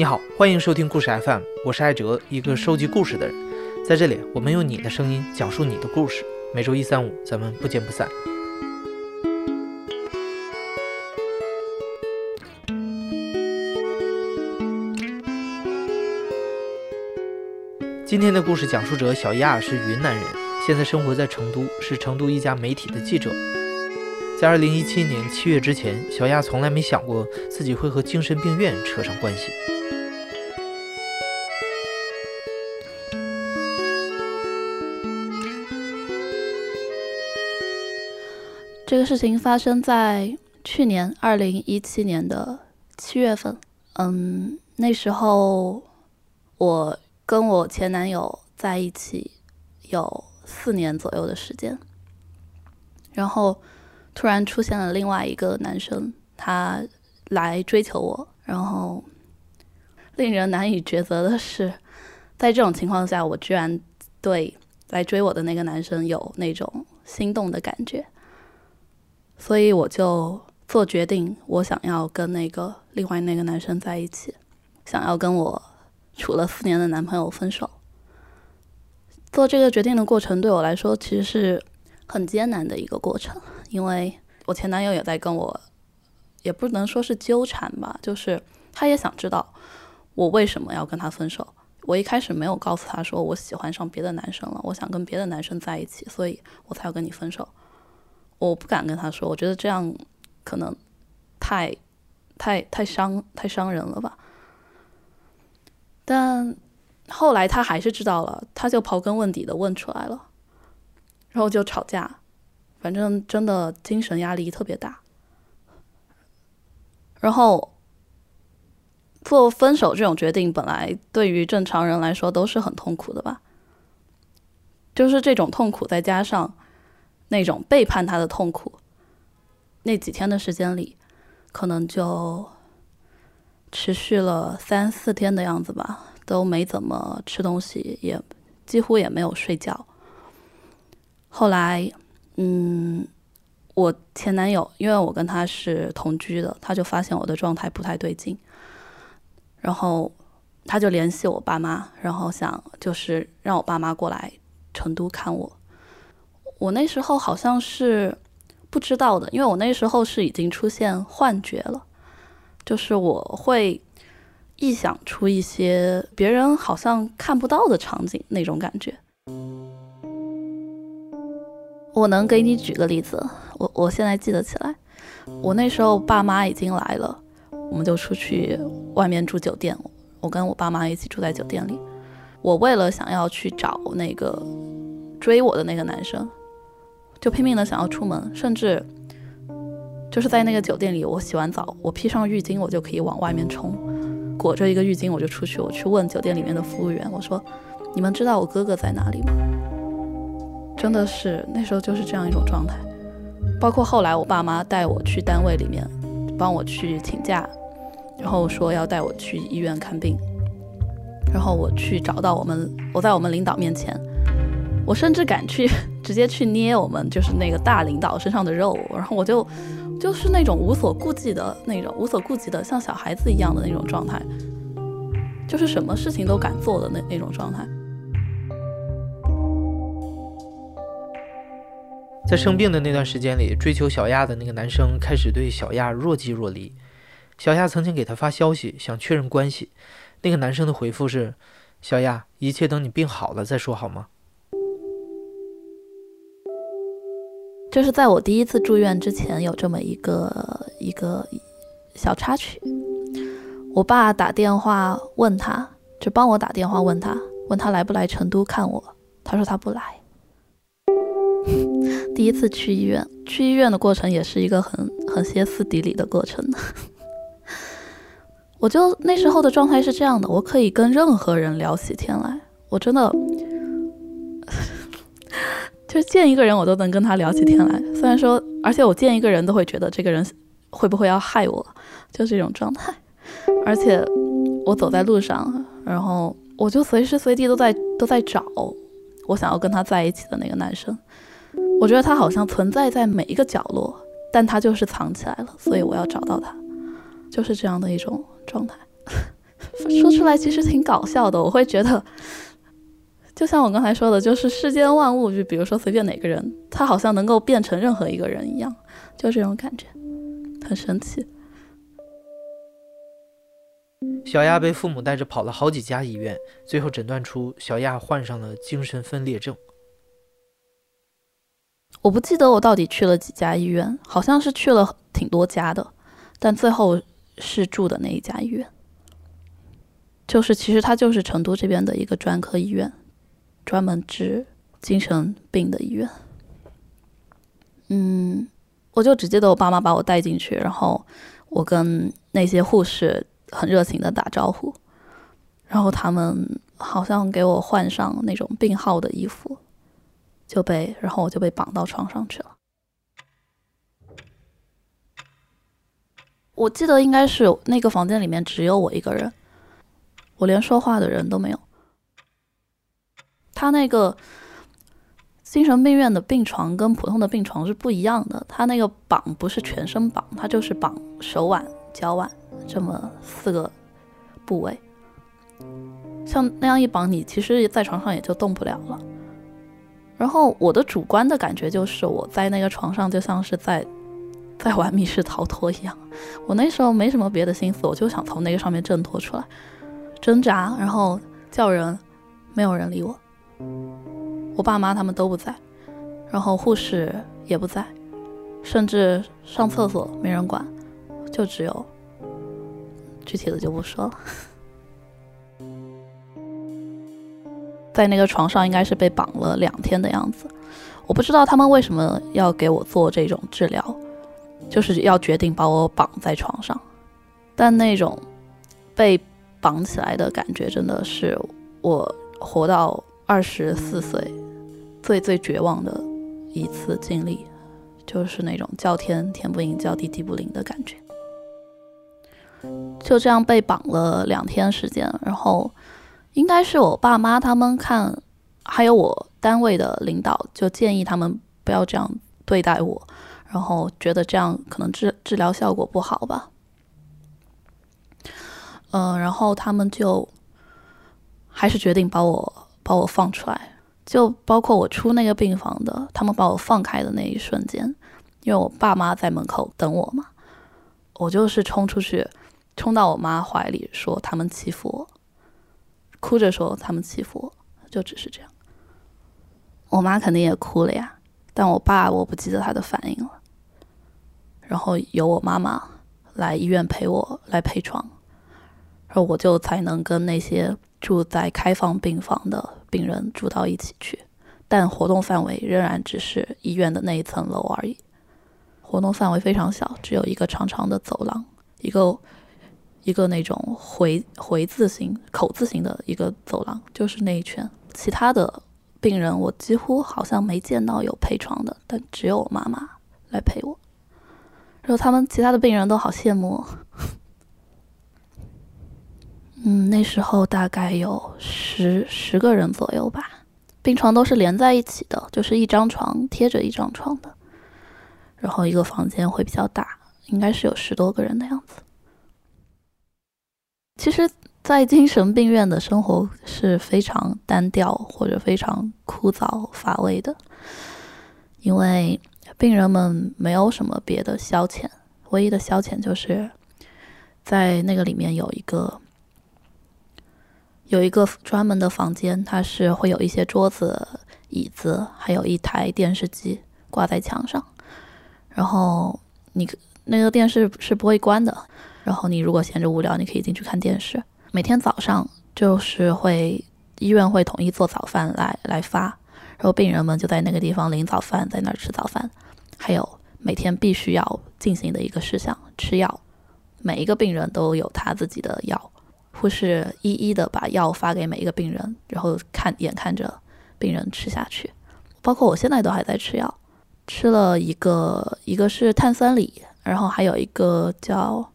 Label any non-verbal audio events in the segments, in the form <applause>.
你好，欢迎收听故事 FM，我是艾哲，一个收集故事的人。在这里，我们用你的声音讲述你的故事。每周一、三、五，咱们不见不散。今天的故事讲述者小亚是云南人，现在生活在成都，是成都一家媒体的记者。在二零一七年七月之前，小亚从来没想过自己会和精神病院扯上关系。这个事情发生在去年二零一七年的七月份。嗯，那时候我。跟我前男友在一起有四年左右的时间，然后突然出现了另外一个男生，他来追求我，然后令人难以抉择的是，在这种情况下，我居然对来追我的那个男生有那种心动的感觉，所以我就做决定，我想要跟那个另外那个男生在一起，想要跟我。处了四年的男朋友分手，做这个决定的过程对我来说其实是很艰难的一个过程，因为我前男友也在跟我，也不能说是纠缠吧，就是他也想知道我为什么要跟他分手。我一开始没有告诉他说我喜欢上别的男生了，我想跟别的男生在一起，所以我才要跟你分手。我不敢跟他说，我觉得这样可能太太太伤太伤人了吧。但后来他还是知道了，他就刨根问底的问出来了，然后就吵架，反正真的精神压力特别大。然后做分手这种决定，本来对于正常人来说都是很痛苦的吧？就是这种痛苦，再加上那种背叛他的痛苦，那几天的时间里，可能就。持续了三四天的样子吧，都没怎么吃东西，也几乎也没有睡觉。后来，嗯，我前男友，因为我跟他是同居的，他就发现我的状态不太对劲，然后他就联系我爸妈，然后想就是让我爸妈过来成都看我。我那时候好像是不知道的，因为我那时候是已经出现幻觉了。就是我会臆想出一些别人好像看不到的场景，那种感觉。我能给你举个例子，我我现在记得起来，我那时候爸妈已经来了，我们就出去外面住酒店，我跟我爸妈一起住在酒店里。我为了想要去找那个追我的那个男生，就拼命的想要出门，甚至。就是在那个酒店里，我洗完澡，我披上浴巾，我就可以往外面冲，裹着一个浴巾我就出去，我去问酒店里面的服务员，我说：“你们知道我哥哥在哪里吗？”真的是那时候就是这样一种状态。包括后来我爸妈带我去单位里面，帮我去请假，然后说要带我去医院看病，然后我去找到我们，我在我们领导面前，我甚至敢去 <laughs> 直接去捏我们就是那个大领导身上的肉，然后我就。就是那种无所顾忌的那种，无所顾忌的像小孩子一样的那种状态，就是什么事情都敢做的那那种状态。在生病的那段时间里，追求小亚的那个男生开始对小亚若即若离。小亚曾经给他发消息，想确认关系，那个男生的回复是：“小亚，一切等你病好了再说好吗？”就是在我第一次住院之前，有这么一个一个小插曲。我爸打电话问他，就帮我打电话问他，问他来不来成都看我。他说他不来。<laughs> 第一次去医院，去医院的过程也是一个很很歇斯底里的过程。<laughs> 我就那时候的状态是这样的，我可以跟任何人聊起天来，我真的。就是见一个人，我都能跟他聊起天来。虽然说，而且我见一个人都会觉得这个人会不会要害我，就这种状态。而且我走在路上，然后我就随时随地都在都在找我想要跟他在一起的那个男生。我觉得他好像存在在每一个角落，但他就是藏起来了，所以我要找到他，就是这样的一种状态。<laughs> 说出来其实挺搞笑的。我会觉得，就像我刚才说的，就是世间万物，就比如说随便哪个人，他好像能够变成任何一个人一样，就这种感觉，很神奇。小亚被父母带着跑了好几家医院，最后诊断出小亚患上了精神分裂症。我不记得我到底去了几家医院，好像是去了挺多家的，但最后是住的那一家医院，就是其实它就是成都这边的一个专科医院，专门治精神病的医院。嗯，我就只记得我爸妈把我带进去，然后我跟那些护士很热情的打招呼，然后他们好像给我换上那种病号的衣服。就被，然后我就被绑到床上去了。我记得应该是那个房间里面只有我一个人，我连说话的人都没有。他那个精神病院的病床跟普通的病床是不一样的，他那个绑不是全身绑，他就是绑手腕、脚腕这么四个部位。像那样一绑，你其实，在床上也就动不了了。然后我的主观的感觉就是我在那个床上就像是在在玩密室逃脱一样，我那时候没什么别的心思，我就想从那个上面挣脱出来，挣扎，然后叫人，没有人理我，我爸妈他们都不在，然后护士也不在，甚至上厕所没人管，就只有具体的就不说了。在那个床上应该是被绑了两天的样子，我不知道他们为什么要给我做这种治疗，就是要决定把我绑在床上。但那种被绑起来的感觉，真的是我活到二十四岁最最绝望的一次经历，就是那种叫天天不应，叫地地不灵的感觉。就这样被绑了两天时间，然后。应该是我爸妈他们看，还有我单位的领导就建议他们不要这样对待我，然后觉得这样可能治治疗效果不好吧。嗯，然后他们就还是决定把我把我放出来，就包括我出那个病房的，他们把我放开的那一瞬间，因为我爸妈在门口等我嘛，我就是冲出去，冲到我妈怀里说他们欺负我。哭着说他们欺负我，就只是这样。我妈肯定也哭了呀，但我爸我不记得他的反应了。然后由我妈妈来医院陪我来陪床，然后我就才能跟那些住在开放病房的病人住到一起去，但活动范围仍然只是医院的那一层楼而已。活动范围非常小，只有一个长长的走廊，一个。一个那种回回字形、口字形的一个走廊，就是那一圈。其他的病人我几乎好像没见到有陪床的，但只有我妈妈来陪我。然后他们其他的病人都好羡慕。嗯，那时候大概有十十个人左右吧，病床都是连在一起的，就是一张床贴着一张床的。然后一个房间会比较大，应该是有十多个人的样子。其实，在精神病院的生活是非常单调或者非常枯燥乏味的，因为病人们没有什么别的消遣，唯一的消遣就是在那个里面有一个有一个专门的房间，它是会有一些桌子、椅子，还有一台电视机挂在墙上，然后你那个电视是不会关的。然后你如果闲着无聊，你可以进去看电视。每天早上就是会医院会统一做早饭来来发，然后病人们就在那个地方领早饭，在那儿吃早饭。还有每天必须要进行的一个事项，吃药。每一个病人都有他自己的药，护士一一的把药发给每一个病人，然后看眼看着病人吃下去。包括我现在都还在吃药，吃了一个一个是碳酸锂，然后还有一个叫。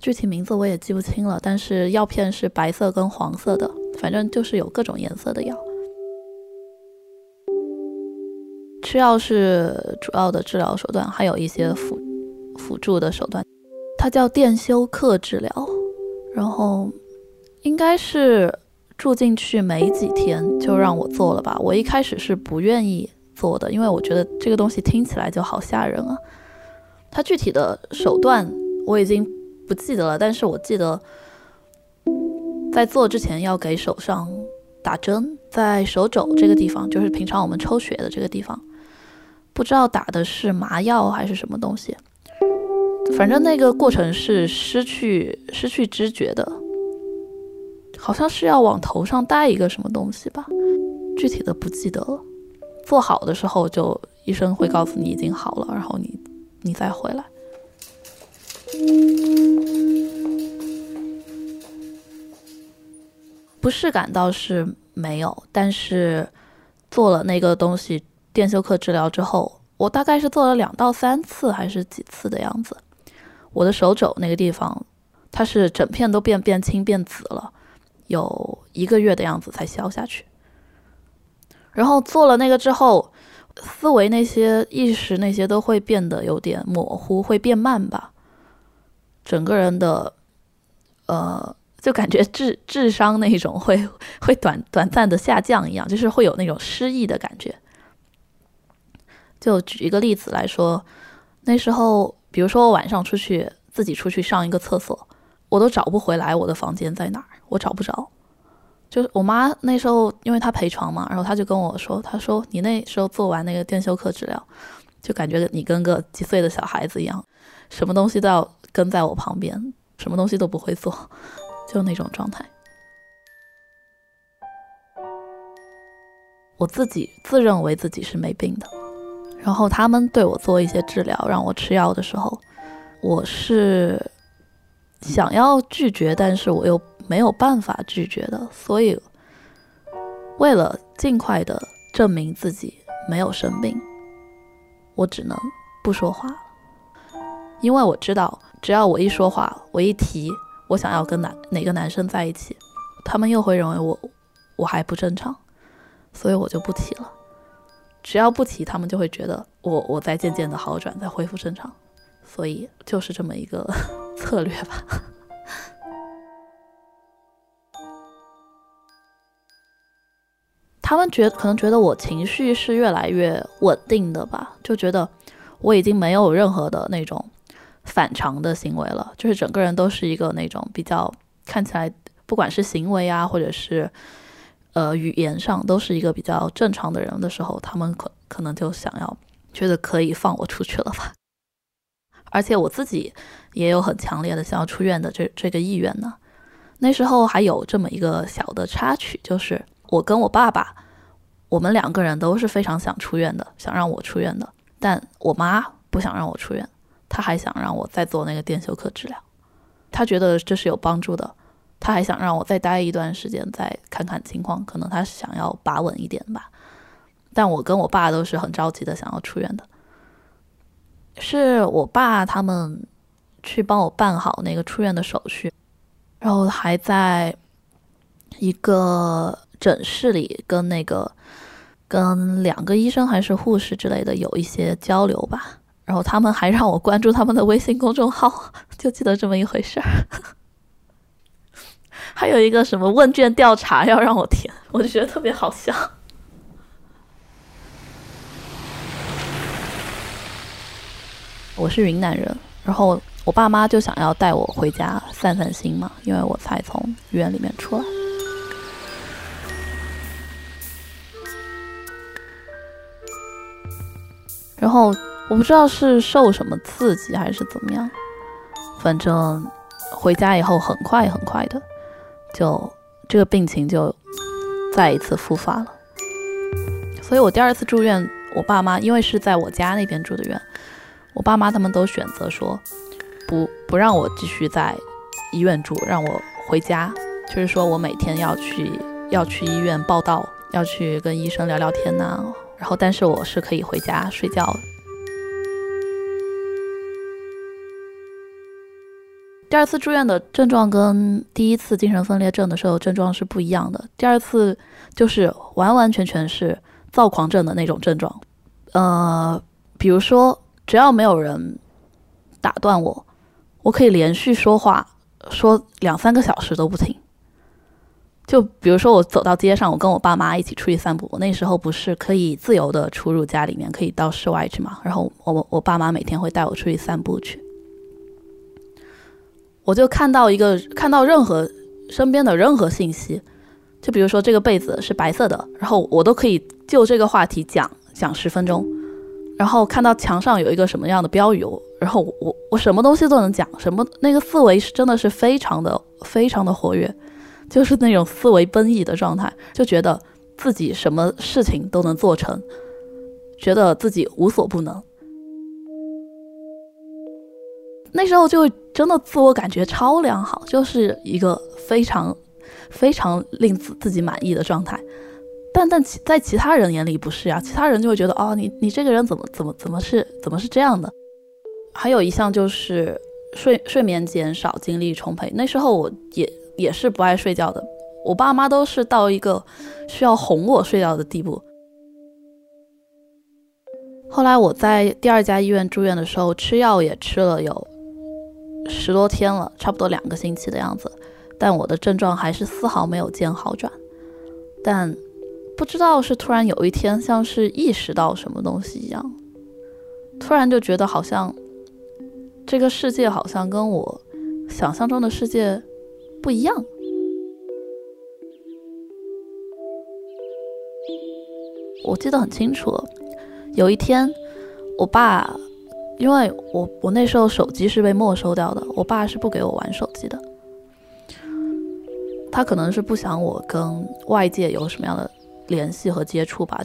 具体名字我也记不清了，但是药片是白色跟黄色的，反正就是有各种颜色的药。吃药是主要的治疗手段，还有一些辅辅助的手段。它叫电休克治疗，然后应该是住进去没几天就让我做了吧。我一开始是不愿意做的，因为我觉得这个东西听起来就好吓人啊。它具体的手段我已经不记得了，但是我记得在做之前要给手上打针，在手肘这个地方，就是平常我们抽血的这个地方，不知道打的是麻药还是什么东西。反正那个过程是失去失去知觉的，好像是要往头上戴一个什么东西吧，具体的不记得了。做好的时候就医生会告诉你已经好了，然后你你再回来。不适感倒是没有，但是做了那个东西电休克治疗之后，我大概是做了两到三次还是几次的样子。我的手肘那个地方，它是整片都变变青变紫了，有一个月的样子才消下去。然后做了那个之后，思维那些意识那些都会变得有点模糊，会变慢吧。整个人的，呃，就感觉智智商那种会 <laughs> 会短短暂的下降一样，就是会有那种失忆的感觉。就举一个例子来说，那时候。比如说，我晚上出去自己出去上一个厕所，我都找不回来我的房间在哪儿，我找不着。就是我妈那时候，因为她陪床嘛，然后她就跟我说：“她说你那时候做完那个电休克治疗，就感觉你跟个几岁的小孩子一样，什么东西都要跟在我旁边，什么东西都不会做，<laughs> 就那种状态。”我自己自认为自己是没病的。然后他们对我做一些治疗，让我吃药的时候，我是想要拒绝，但是我又没有办法拒绝的。所以，为了尽快的证明自己没有生病，我只能不说话了。因为我知道，只要我一说话，我一提我想要跟男哪个男生在一起，他们又会认为我我还不正常，所以我就不提了。只要不提，他们就会觉得我我在渐渐的好转，在恢复正常，所以就是这么一个策略吧。他们觉可能觉得我情绪是越来越稳定的吧，就觉得我已经没有任何的那种反常的行为了，就是整个人都是一个那种比较看起来，不管是行为啊，或者是。呃，语言上都是一个比较正常的人的时候，他们可可能就想要觉得可以放我出去了吧。而且我自己也有很强烈的想要出院的这这个意愿呢。那时候还有这么一个小的插曲，就是我跟我爸爸，我们两个人都是非常想出院的，想让我出院的。但我妈不想让我出院，她还想让我再做那个电休克治疗，她觉得这是有帮助的。她还想让我再待一段时间，再看看情况，可能她是想要把稳一点吧。但我跟我爸都是很着急的，想要出院的。是我爸他们去帮我办好那个出院的手续，然后还在一个诊室里跟那个跟两个医生还是护士之类的有一些交流吧。然后他们还让我关注他们的微信公众号，就记得这么一回事儿。<laughs> 还有一个什么问卷调查要让我填，我就觉得特别好笑。我是云南人，然后我爸妈就想要带我回家散散心嘛，因为我才从医院里面出来。然后我不知道是受什么刺激还是怎么样，反正回家以后很快很快的。就这个病情就再一次复发了，所以我第二次住院，我爸妈因为是在我家那边住的院，我爸妈他们都选择说不不让我继续在医院住，让我回家，就是说我每天要去要去医院报道，要去跟医生聊聊天呐，然后但是我是可以回家睡觉的。第二次住院的症状跟第一次精神分裂症的时候症状是不一样的。第二次就是完完全全是躁狂症的那种症状，呃，比如说只要没有人打断我，我可以连续说话说两三个小时都不停，就比如说我走到街上，我跟我爸妈一起出去散步，我那时候不是可以自由的出入家里面，可以到室外去嘛？然后我我爸妈每天会带我出去散步去，我就看到一个看到任何身边的任何信息，就比如说这个被子是白色的，然后我都可以就这个话题讲讲十分钟。然后看到墙上有一个什么样的标语，我然后我我什么东西都能讲，什么那个思维是真的是非常的非常的活跃，就是那种思维奔逸的状态，就觉得自己什么事情都能做成，觉得自己无所不能。那时候就真的自我感觉超良好，就是一个非常非常令自自己满意的状态。但但其在其他人眼里不是呀，其他人就会觉得哦，你你这个人怎么怎么怎么是怎么是这样的？还有一项就是睡睡眠减少，精力充沛。那时候我也也是不爱睡觉的，我爸妈都是到一个需要哄我睡觉的地步。后来我在第二家医院住院的时候，吃药也吃了有十多天了，差不多两个星期的样子，但我的症状还是丝毫没有见好转。但不知道是突然有一天，像是意识到什么东西一样，突然就觉得好像这个世界好像跟我想象中的世界不一样。我记得很清楚，有一天，我爸，因为我我那时候手机是被没收掉的，我爸是不给我玩手机的，他可能是不想我跟外界有什么样的。联系和接触吧，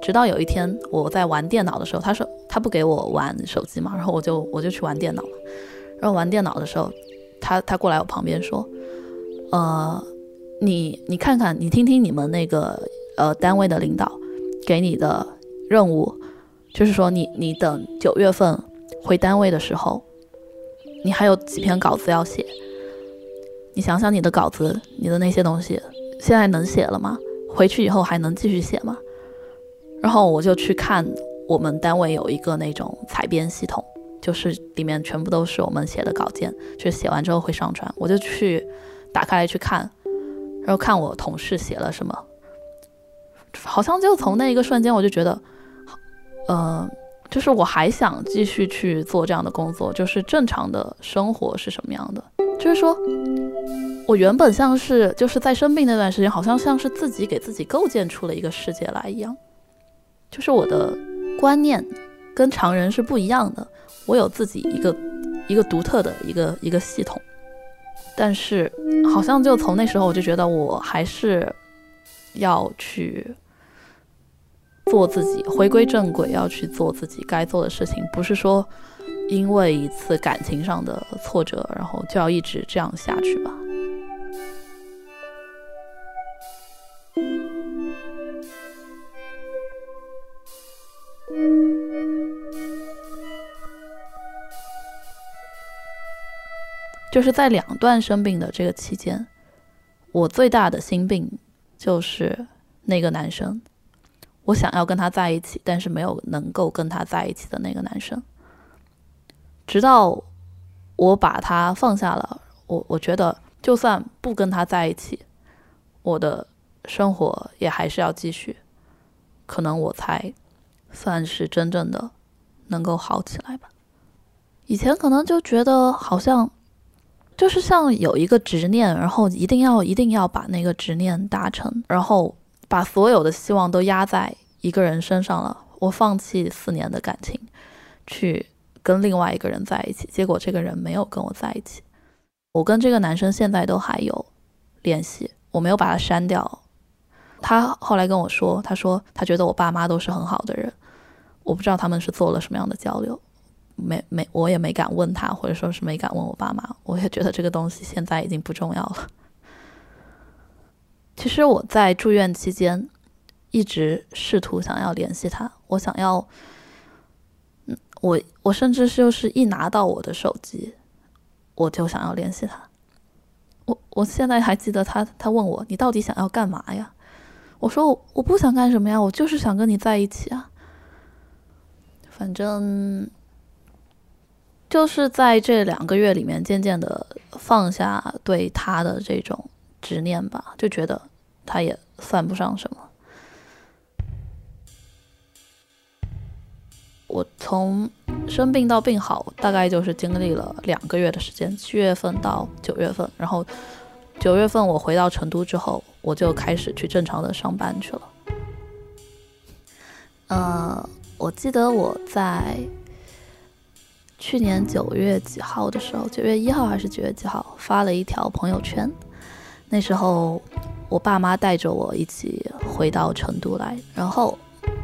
直到有一天我在玩电脑的时候，他说他不给我玩手机嘛，然后我就我就去玩电脑了然后玩电脑的时候，他他过来我旁边说，呃，你你看看，你听听你们那个呃单位的领导给你的任务，就是说你你等九月份回单位的时候，你还有几篇稿子要写，你想想你的稿子，你的那些东西现在能写了吗？回去以后还能继续写吗？然后我就去看我们单位有一个那种采编系统，就是里面全部都是我们写的稿件，就是写完之后会上传。我就去打开来去看，然后看我同事写了什么。好像就从那一个瞬间，我就觉得，呃，就是我还想继续去做这样的工作，就是正常的生活是什么样的，就是说。我原本像是就是在生病那段时间，好像像是自己给自己构建出了一个世界来一样，就是我的观念跟常人是不一样的，我有自己一个一个独特的一个一个系统，但是好像就从那时候我就觉得我还是要去做自己，回归正轨，要去做自己该做的事情，不是说因为一次感情上的挫折，然后就要一直这样下去吧。就是在两段生病的这个期间，我最大的心病就是那个男生，我想要跟他在一起，但是没有能够跟他在一起的那个男生。直到我把他放下了，我我觉得就算不跟他在一起，我的生活也还是要继续，可能我才算是真正的能够好起来吧。以前可能就觉得好像。就是像有一个执念，然后一定要一定要把那个执念达成，然后把所有的希望都压在一个人身上了。我放弃四年的感情，去跟另外一个人在一起，结果这个人没有跟我在一起。我跟这个男生现在都还有联系，我没有把他删掉。他后来跟我说，他说他觉得我爸妈都是很好的人，我不知道他们是做了什么样的交流。没没，我也没敢问他，或者说是没敢问我爸妈。我也觉得这个东西现在已经不重要了。其实我在住院期间，一直试图想要联系他。我想要，嗯，我我甚至就是一拿到我的手机，我就想要联系他。我我现在还记得他，他问我你到底想要干嘛呀？我说我我不想干什么呀，我就是想跟你在一起啊。反正。就是在这两个月里面，渐渐的放下对他的这种执念吧，就觉得他也算不上什么。我从生病到病好，大概就是经历了两个月的时间，七月份到九月份。然后九月份我回到成都之后，我就开始去正常的上班去了。呃，我记得我在去年九月几号的时候，九月一号还是九月几号发了一条朋友圈。那时候我爸妈带着我一起回到成都来，然后。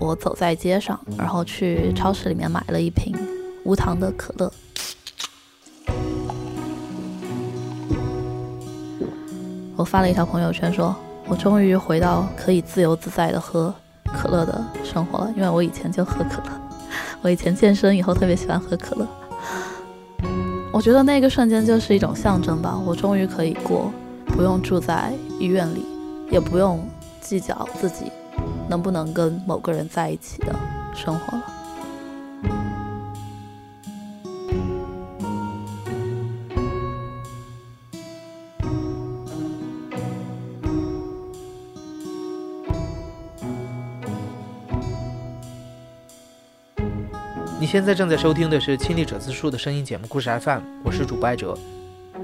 我走在街上，然后去超市里面买了一瓶无糖的可乐。我发了一条朋友圈，说我终于回到可以自由自在的喝可乐的生活了，因为我以前就喝可乐。我以前健身以后特别喜欢喝可乐。我觉得那个瞬间就是一种象征吧，我终于可以过不用住在医院里，也不用计较自己。能不能跟某个人在一起的生活了？现在正在收听的是《亲历者自述》的声音节目故事 FM，我是主播艾哲。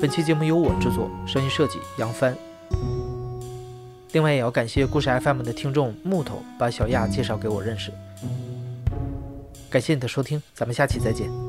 本期节目由我制作，声音设计杨帆。另外也要感谢故事 FM 的听众木头把小亚介绍给我认识，感谢你的收听，咱们下期再见。